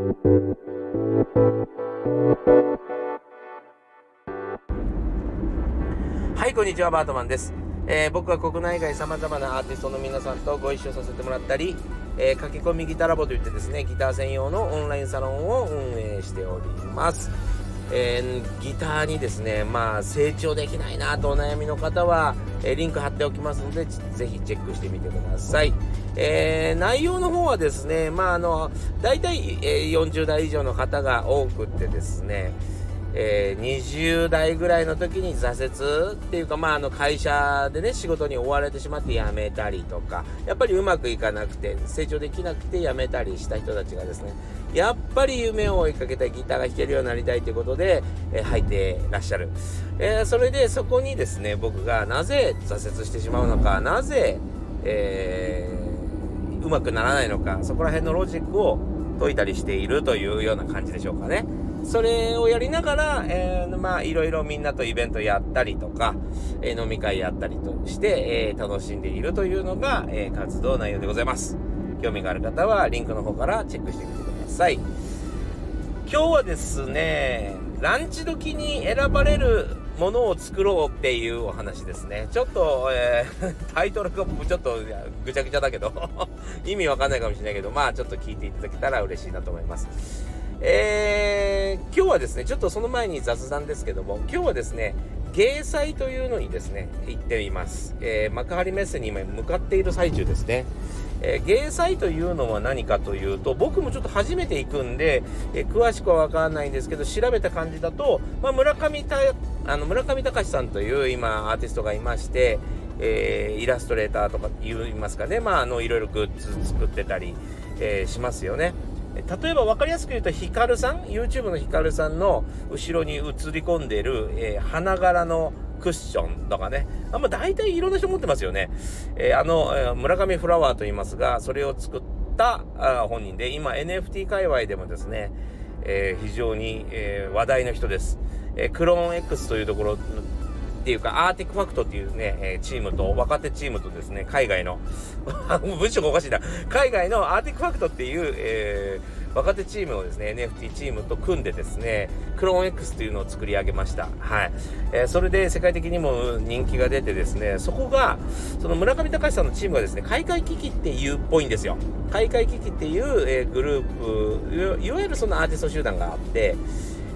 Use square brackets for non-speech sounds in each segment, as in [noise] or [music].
はいこんにちはバートマンです、えー僕は国内外さまざまなアーティストの皆さんとご一緒させてもらったり、えー駆け込みギターラボといってですねギター専用のオンラインサロンを運営しております。えーギターにですねまあ成長できないなとお悩みの方は、えーリンク貼っておきますのでぜひチェックしてみてください、えー内容の方はですねまああの大体、えー40代以上の方が多くってですねえー20代ぐらいの時に挫折っていうか、まあ、あの会社でね仕事に追われてしまって辞めたりとかやっぱりうまくいかなくて成長できなくて辞めたりした人たちがですねやっぱり夢を追いかけたいギターが弾けるようになりたいということで、えー入ってらっしゃる、えーそれでそこにですね僕がなぜ挫折してしまうのかなぜ、えーうまくならないのかそこら辺のロジックを解いたりしているというような感じでしょうかね。それをやりながら、えーまあ、いろいろみんなとイベントやったりとか、えー飲み会やったりとして、えー楽しんでいるというのが、え活動内容でございます。興味がある方は、リンクの方からチェックしてみてください。今日はですね、ランチ時に選ばれるものを作ろうっていうお話ですね。ちょっと、えー [laughs] タイトルがちょっとぐちゃぐちゃだけど、[laughs] 意味わかんないかもしれないけど、まあちょっと聞いていただけたら嬉しいなと思います。えー今日はですね、ちょっとその前に雑談ですけども、今日はですね、芸祭というのにですね、行っています。えー幕張メッセに今向かっている最中ですね。えー芸祭というのは何かというと、僕もちょっと初めて行くんで、えー詳しくはわからないんですけど、調べた感じだと、まあ、村上、あの、村上隆さんという今アーティストがいまして、えーイラストレーターとか言いますかね、まあ、あの、いろいろグッズ作ってたり、えーしますよね。例えば分かりやすく言うと、ヒカルさん、YouTube のヒカルさんの後ろに映り込んでいる、えー花柄のクッションとかね。あんま大体いろんな人持ってますよね。えーあの、えー村上フラワーと言いますが、それを作ったあ本人で、今 NFT 界隈でもですね、え非常に、え話題の人です。えークローン X というところっていうか、アーティックファクトっていうね、えーチームと、若手チームとですね、海外の、[laughs] 文章がおかしいな、海外のアーティックファクトっていう、えー若手チームをですね、NFT チームと組んでですね、クローン X というのを作り上げました。はい。えーそれで世界的にも人気が出てですね、そこが、その村上隆さんのチームがですね、開会危機っていうっぽいんですよ。開会危機っていう、えーグループ、いわゆるそのアーティスト集団があって、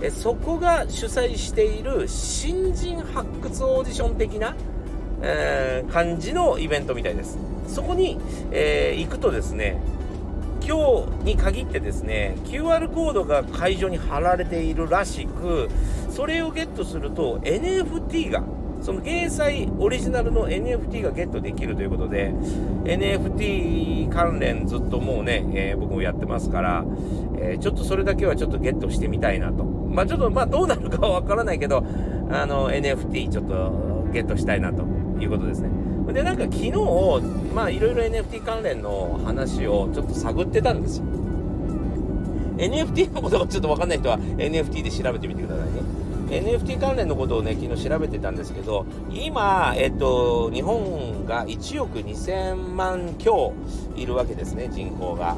えそこが主催している新人発掘オーディション的な、えー感じのイベントみたいです。そこに、えー行くとですね、今日に限ってですね、QR コードが会場に貼られているらしく、それをゲットすると NFT が、その芸祭オリジナルの NFT がゲットできるということで、NFT 関連ずっともうね、えー僕もやってますから、えーちょっとそれだけはちょっとゲットしてみたいなと。まあちょっとまあどうなるかはわからないけど、あの NFT ちょっとゲットしたいなということですね。で、なんか昨日、まあいろいろ NFT 関連の話をちょっと探ってたんですよ。NFT のことがちょっとわかんない人は NFT で調べてみてくださいね。NFT 関連のことをね、昨日調べてたんですけど、今、えっと、日本が1億2000万強いるわけですね、人口が。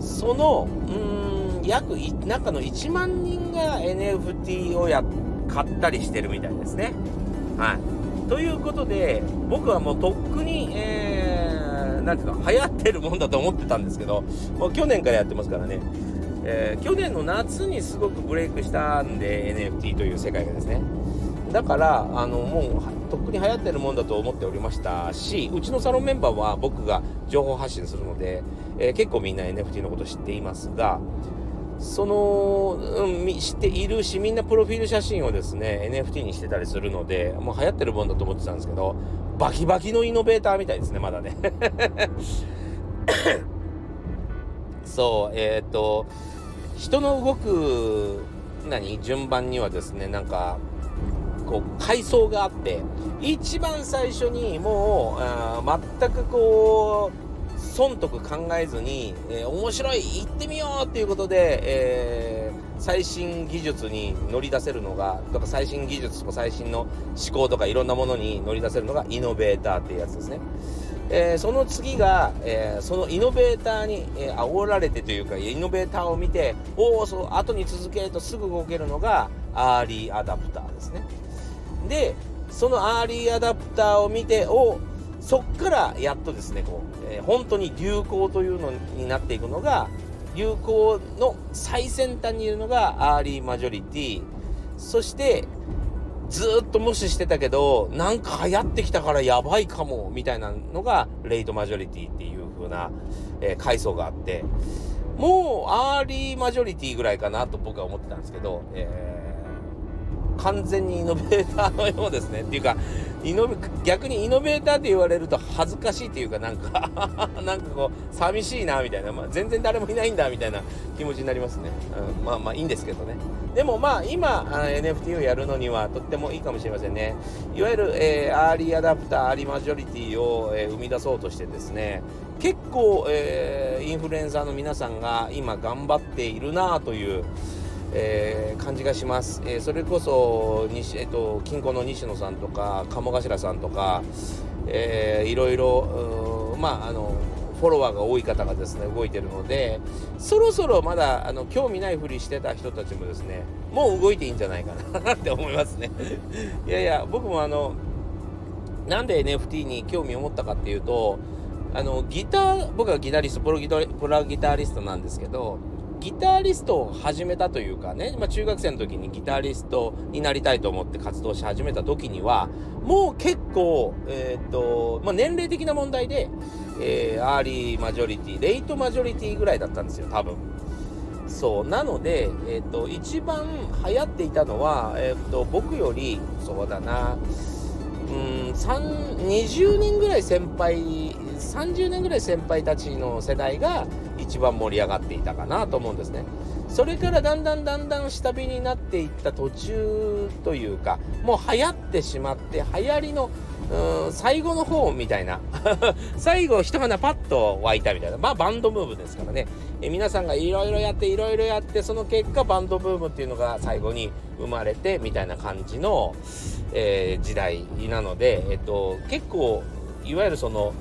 その、うーん、約、中の1万人が NFT をや、買ったりしてるみたいですね。はい。ということで、僕はもうとっくに、えー、なんていうの、流行ってるもんだと思ってたんですけど、もう去年からやってますからね。えー去年の夏にすごくブレイクしたんで NFT という世界がですねだからあのもうとっくに流行ってるもんだと思っておりましたしうちのサロンメンバーは僕が情報発信するので、えー結構みんな NFT のこと知っていますがその、うん、み知っているしみんなプロフィール写真をですね NFT にしてたりするのでもう流行ってるもんだと思ってたんですけどバキバキのイノベーターみたいですねまだね。[coughs] そうえっ、と人の動く何順番にはですねなんかこう階層があって一番最初にもうあー全くこう損得考えずに、えー面白い行ってみようっていうことで、えー最新技術に乗り出せるのがとか最新技術とか最新の思考とかいろんなものに乗り出せるのがイノベーターっていうやつですね。えー、その次が、えー、そのイノベーターに、えー、煽られてというかイノベーターを見ておおそ後に続けるとすぐ動けるのがアーリーアダプターですね。でそのアーリーアダプターを見ておそっからやっとですねこう、えー、本当に流行というのになっていくのが流行の最先端にいるのがアーリーマジョリティ。そしてずっと無視してたけど、なんか流行ってきたからやばいかも、みたいなのが、レイトマジョリティっていう風な、えー、階層があって、もう、アーリーマジョリティぐらいかなと僕は思ってたんですけど、えー、完全にイノベーターのようですね。っていうか、イノベ逆にイノベーターって言われると恥ずかしいっていうかなんか [laughs] なんかこう寂しいなみたいな、まあ、全然誰もいないんだみたいな気持ちになりますね、うん、まあまあいいんですけどね。でもまあ今 NFT をやるのにはとってもいいかもしれませんね。いわゆる、えー、アーリーアダプターアーリーマジョリティを、えー、生み出そうとしてですね結構、えー、インフルエンサーの皆さんが今頑張っているなというえー、感じがします、えー、それこそ西、えっと、キンコンの西野さんとか鴨頭さんとか、えー、いろいろまああのフォロワーが多い方がですね動いてるのでそろそろまだあの興味ないふりしてた人たちもですねもう動いていいんじゃないかなって思いますね。[laughs] いやいや僕もあのなんで NFT に興味を持ったかっていうとあのギター僕はギタリストプロギタプロギタリストなんですけどギタリストを始めたというかね、まあ、中学生の時にギタリストになりたいと思って活動し始めた時には、もう結構、えっ、と、まあ、年齢的な問題で、えー、アーリーマジョリティ、レイトマジョリティぐらいだったんですよ、多分。そう。なので、えっ、と、一番流行っていたのは、えっ、と、僕より、そうだな、うん、20人ぐらい先輩、30年ぐらい先輩たちの世代が、一番盛り上がっていたかなと思うんですね。それからだんだんだんだん下火になっていった途中というか、もう流行ってしまって、流行りのうん最後の方みたいな [laughs] 最後一花パッと湧いたみたいなまあバンドムーブですからねえ皆さんがいろいろやっていろいろやってその結果バンドブームっていうのが最後に生まれてみたいな感じの、えー、時代なので、えっと、結構いわゆるその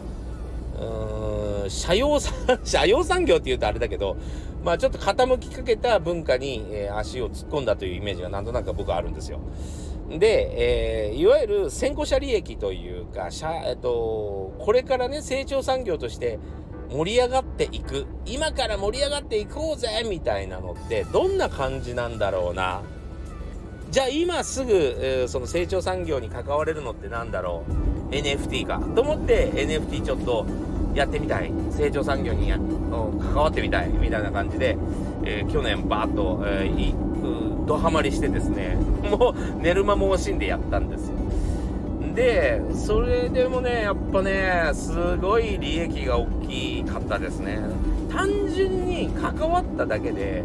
うん社用 [laughs] 社用産業って言うとあれだけど、まあちょっと傾きかけた文化に、えー、足を突っ込んだというイメージがなんとなく僕はあるんですよ。で、えー、いわゆる先行者利益というか、えっと、これからね、成長産業として盛り上がっていく、今から盛り上がっていこうぜみたいなのって、どんな感じなんだろうな？じゃあ今すぐ、えー、その成長産業に関われるのってなんだろう ?NFT か。と思って NFT ちょっとやってみたい。成長産業にや関わってみたい。みたいな感じで、えー、去年バーッと、えー、ドハマりしてですね、[laughs] もう寝る間も惜しんでやったんですよ。で、それでもね、やっぱね、すごい利益が大きかったですね。単純に関わっただけで、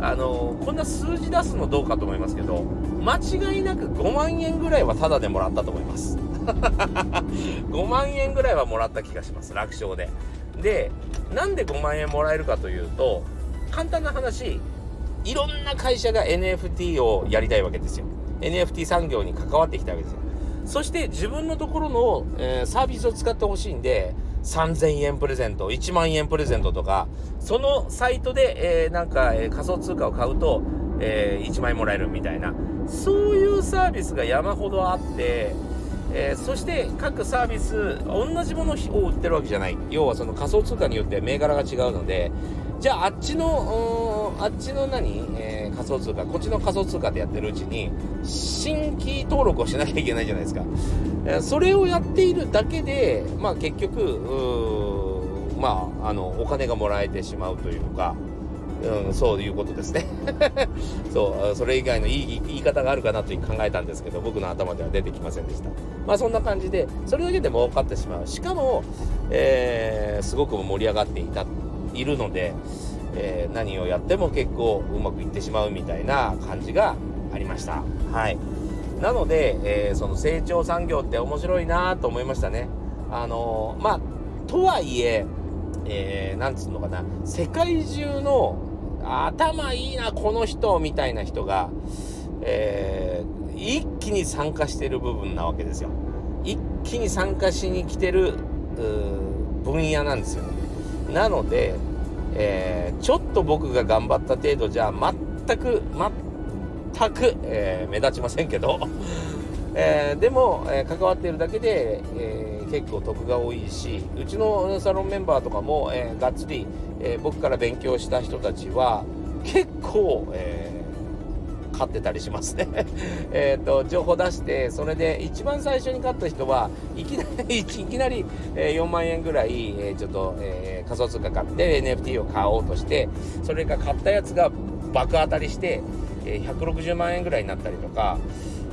あのこんな数字出すのどうかと思いますけど、間違いなく5万円ぐらいはタダでもらったと思います。[laughs] 5万円ぐらいはもらった気がします。楽勝で。でなんで5万円もらえるかというと簡単な話いろんな会社が NFT をやりたいわけですよ。NFT 産業に関わってきたわけですよ。そして自分のところの、えー、サービスを使ってほしいんで3000円プレゼント1万円プレゼントとかそのサイトで、えー、なんか、えー、仮想通貨を買うと、え1万円もらえるみたいなそういうサービスが山ほどあってえー、そして各サービス同じものを売ってるわけじゃない。要はその仮想通貨によって銘柄が違うのでじゃああっちのあっちの何、えー、仮想通貨こっちの仮想通貨でやってるうちに新規登録をしなきゃいけないじゃないですか、えー、それをやっているだけでまあ結局まああのお金がもらえてしまうというかうん、そういうことですね [laughs] そう、それ以外のいい言い方があるかなと考えたんですけど、僕の頭では出てきませんでした。まあそんな感じで、それだけで儲かってしまう。しかも、えー、すごく盛り上がっていた、いるので、えー、何をやっても結構うまくいってしまうみたいな感じがありました。はい。なので、えー、その成長産業って面白いなと思いましたね。あの、まあ、とはいえ、えー、なんつうのかな、世界中の頭いいな、この人、みたいな人が、えー、一気に参加してる部分なわけですよ。一気に参加しに来てる、分野なんですよね。なので、えー、ちょっと僕が頑張った程度じゃ全く、全く、えー、目立ちませんけど、[laughs] えー、でも、え関わっているだけで、え結構得が多いし、うちのサロンメンバーとかも、えがっつり、え僕から勉強した人たちは、結構、え買ってたりしますね。[laughs] えと、情報出して、それで一番最初に買った人はいきなり、いきなり、[laughs] え4万円ぐらい、えちょっと、え、仮想通貨買って NFT を買おうとして、それが買ったやつが爆当たりして、え160万円ぐらいになったりとか、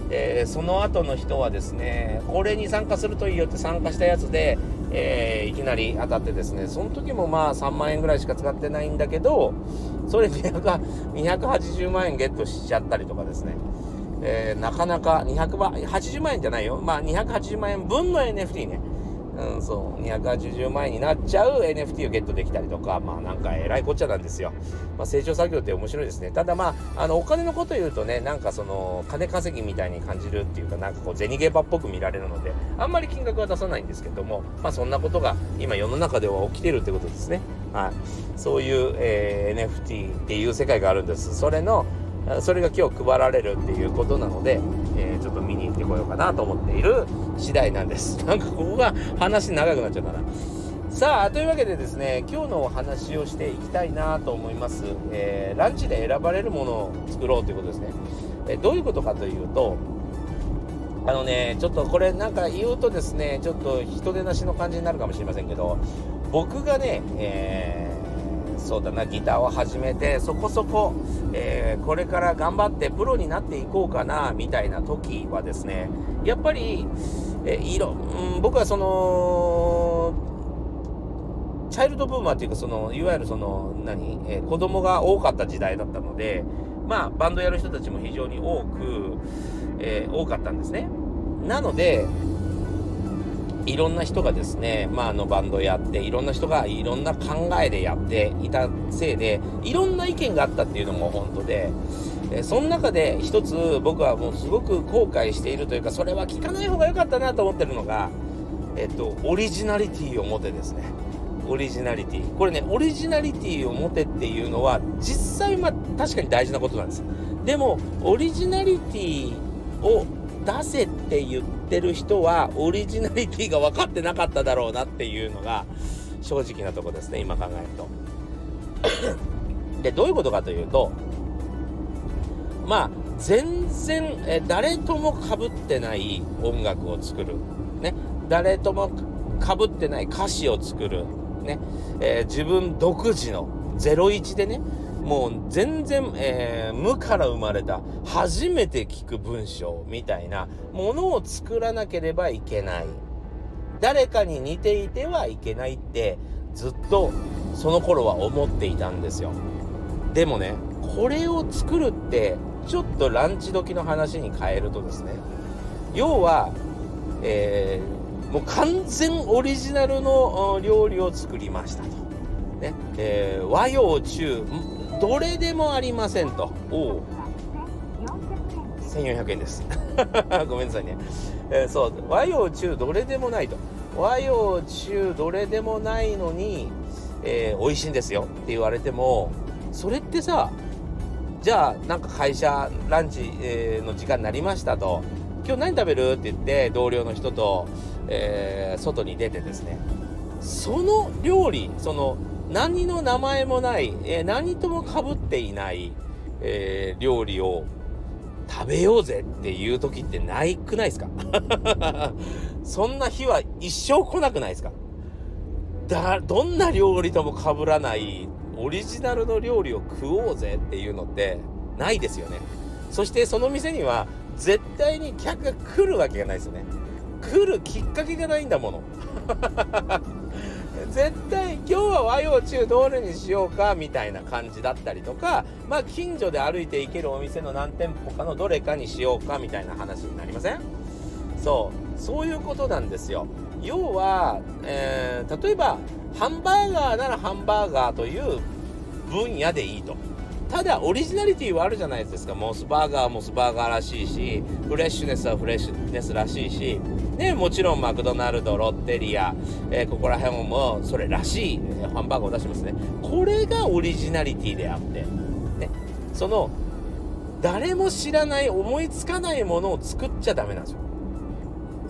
えー、その後の人はですね、これに参加するといいよって参加したやつで、えー、いきなり当たってですね、その時もまあ3万円ぐらいしか使ってないんだけど、それ280万円ゲットしちゃったりとかですね、えー、なかなか280万円じゃないよ。まあ280万円分の NFT ね。うん、そう、280万円になっちゃう NFT をゲットできたりとか、まあなんかえらいこっちゃなんですよ。まあ成長作業って面白いですね。ただまあ、あの、お金のこと言うとね、なんかその、金稼ぎみたいに感じるっていうか、なんかこう、銭ゲーバーっぽく見られるので、あんまり金額は出さないんですけども、まあそんなことが今世の中では起きてるってことですね。はい。そういう、えー、NFT っていう世界があるんです。それの、それが今日配られるっていうことなので、えー、ちょっと見に行ってこようかなと思っている次第なんです。[laughs] なんかここが話長くなっちゃうかな。さあ、というわけでですね、今日のお話をしていきたいなと思います。えー、ランチで選ばれるものを作ろうということですね。えどういうことかというと、あのね、ちょっとこれなんか言うとですね、ちょっと人手なしの感じになるかもしれませんけど、僕がね、えー、そうだな、ギターを始めて、そこそこ、えー、これから頑張ってプロになっていこうかな、みたいな時はですね、やっぱり、えー、いろ、うん、僕はその、チャイルドブーマーっていうか、その、いわゆるその、何、えー、子供が多かった時代だったので、まあ、バンドやる人たちも非常に多く、えー、多かったんですね。なので、いろんな人がですね、まあ、あのバンドやって、いろんな人がいろんな考えでやっていたせいで、いろんな意見があったっていうのも本当で、えその中で一つ僕はもうすごく後悔しているというか、それは聞かない方が良かったなと思ってるのが、えっと、オリジナリティを持てですね。オリジナリティ。これね、オリジナリティを持てっていうのは、実際まあ確かに大事なことなんです。でも、オリジナリティを出せって言ってる人はオリジナリティが分かってなかっただろうなっていうのが正直なとこですね今考えると。でどういうことかというとまあ全然え誰ともかぶってない音楽を作る。ね。誰ともかぶってない歌詞を作る。ね、えー、自分独自の01でねもう全然、えー、無から生まれた初めて聞く文章みたいなものを作らなければいけない。誰かに似ていてはいけないってずっとその頃は思っていたんですよ。でもね、これを作るってちょっとランチ時の話に変えるとですね、要は、えー、もう完全オリジナルの料理を作りましたと。ね、えー、和洋中、どれでもありませんと。おお。1400円です。[laughs] ごめんなさいね。えー、そう、和洋中どれでもないと。和洋中どれでもないのに、えー、美味しいんですよって言われても、それってさ、じゃあなんか会社ランチ、えー、の時間になりましたと。今日何食べるって言って同僚の人と、えー、外に出てですね。その料理、その何の名前もない、えー、何ともかぶっていない、えー、料理を食べようぜっていう時ってないくないですか？[laughs] そんな日は一生来なくないですか？だ、どんな料理とも被らないオリジナルの料理を食おうぜっていうのってないですよね。そしてその店には絶対に客が来るわけがないですよね。来るきっかけがないんだもの。絶対今日は和洋中どれにしようかみたいな感じだったりとか、まあ近所で歩いて行けるお店の何店舗かのどれかにしようかみたいな話になりません？そう、そういうことなんですよ。要は、えー、例えばハンバーガーならハンバーガーという分野でいいと。ただオリジナリティはあるじゃないですか。モスバーガーはモスバーガーらしいしフレッシュネスはフレッシュネスらしいし。ね、もちろんマクドナルドロッテリア、えー、ここら辺もそれらしいねハンバーガーを出しますね。これがオリジナリティであって、ね、その誰も知らない思いつかないものを作っちゃダメなんですよ。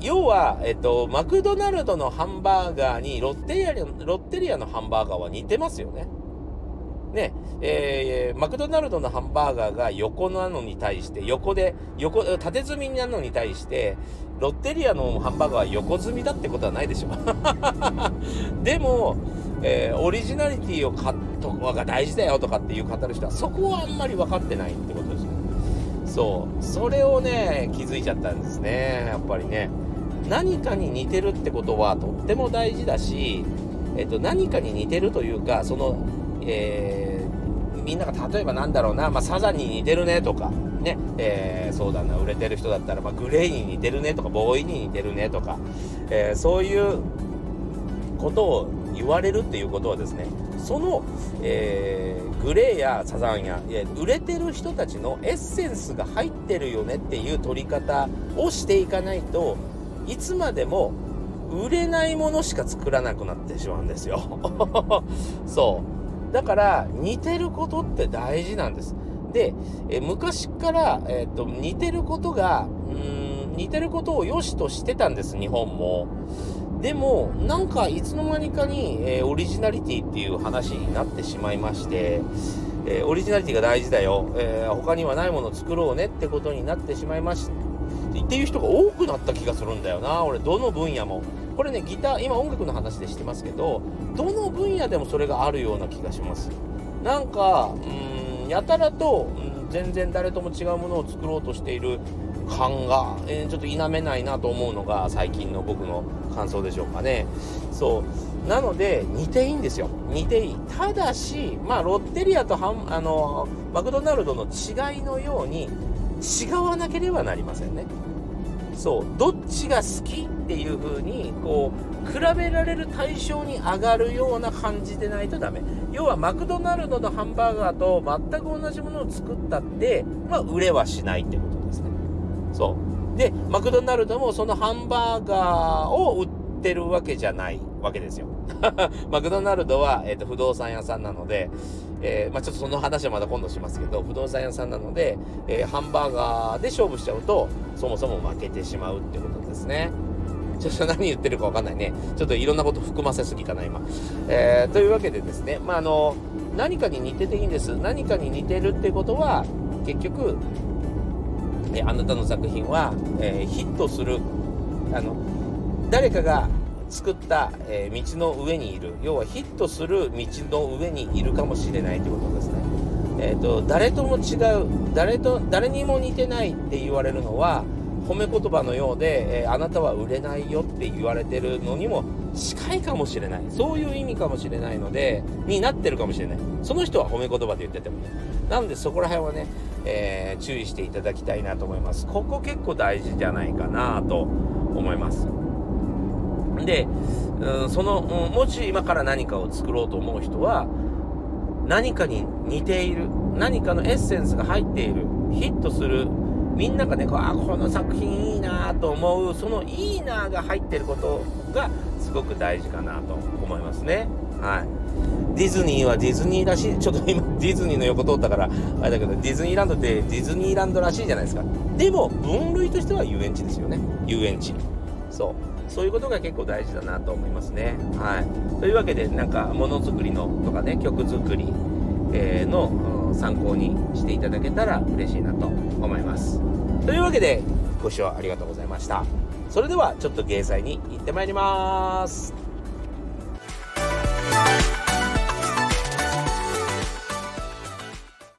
要は、えっと、マクドナルドのハンバーガーにロッテリアロッテリアのハンバーガーは似てますよね。ね、えー、マクドナルドのハンバーガーが横なのに対して、横で、横、縦積みなのに対して、ロッテリアのハンバーガーは横積みだってことはないでしょ。[laughs] でも、えー、オリジナリティを買っとが大事だよとかっていう語る人は、そこはあんまり分かってないってことですよ。そう。それをね、気づいちゃったんですね。やっぱりね。何かに似てるってことはとっても大事だし、えっと、何かに似てるというか、その、えー、みんなが例えばなんだろうな、まあ、サザンに似てるねとか、ね、えー、そうだな、売れてる人だったら、まあ、グレイに似てるねとか、ボーイに似てるねとか、えー、そういうことを言われるっていうことはですね、その、えー、グレーやサザンや、売れてる人たちのエッセンスが入ってるよねっていう取り方をしていかないと、いつまでも売れないものしか作らなくなってしまうんですよ。[laughs] そう。だから似てることって大事なんです。で、え昔から、えーと、似てることがうん似てることを良しとしてたんです日本も。でもなんかいつの間にかに、えー、オリジナリティっていう話になってしまいまして、えー、オリジナリティが大事だよ、えー、他にはないものを作ろうねってことになってしまいましっていう人が多くなった気がするんだよな俺どの分野も。これねギター今音楽の話でしてますけどどの分野でもそれがあるような気がします。なんかうんやたらと、うん、全然誰とも違うものを作ろうとしている感が、えー、ちょっと否めないなと思うのが最近の僕の感想でしょうかね。そう。なので似ていいんですよ。似ていい。ただしまあロッテリアとハンあのマクドナルドの違いのように違わなければなりませんね。そうどっちが好きっていう風にこう比べられる対象に上がるような感じでないとダメ。要はマクドナルドのハンバーガーと全く同じものを作ったってまあ売れはしないってことですね。そう。でマクドナルドもそのハンバーガーを売ってるわけじゃないわけですよ。[laughs] マクドナルドは、えーと、不動産屋さんなので、えー、まあ、ちょっとその話はまだ今度しますけど不動産屋さんなので、えー、ハンバーガーで勝負しちゃうとそもそも負けてしまうってことですね。ちょっと何言ってるかわかんないね。ちょっといろんなこと含ませすぎたな、今。えー、というわけでですね、まあ、あの、何かに似てていいんです。何かに似てるってことは、結局、えあなたの作品は、え、ヒットする。あの、誰かが作った、えー、道の上にいる。要はヒットする道の上にいるかもしれないってことですね。え、ー、と、誰とも違う、誰と、誰にも似てないって言われるのは、褒め言葉のようで、えー、あなたは売れないよって言われてるのにも近いかもしれない。そういう意味かもしれないので、になってるかもしれない。その人は褒め言葉で言っててもね。なのでそこら辺はね、えー、注意していただきたいなと思います。ここ結構大事じゃないかなと思います。で、うん、その、もし今から何かを作ろうと思う人は、何かに似ている、何かのエッセンスが入っている、ヒットするみんながねこあこの作品いいなと思うそのいいなが入ってることがすごく大事かなと思いますね。はい。ディズニーはディズニーらしいちょっと今ディズニーの横通ったからあれだけどディズニーランドってディズニーランドらしいじゃないですか。でも分類としては遊園地ですよね。遊園地。そう。そういうことが結構大事だなと思いますねはいというわけでなんかものづくりのとかね曲作り、え、の参考にしていただけたら嬉しいなと思います。というわけで、ご視聴ありがとうございました。それでは、ちょっと芸祭に行ってまいります。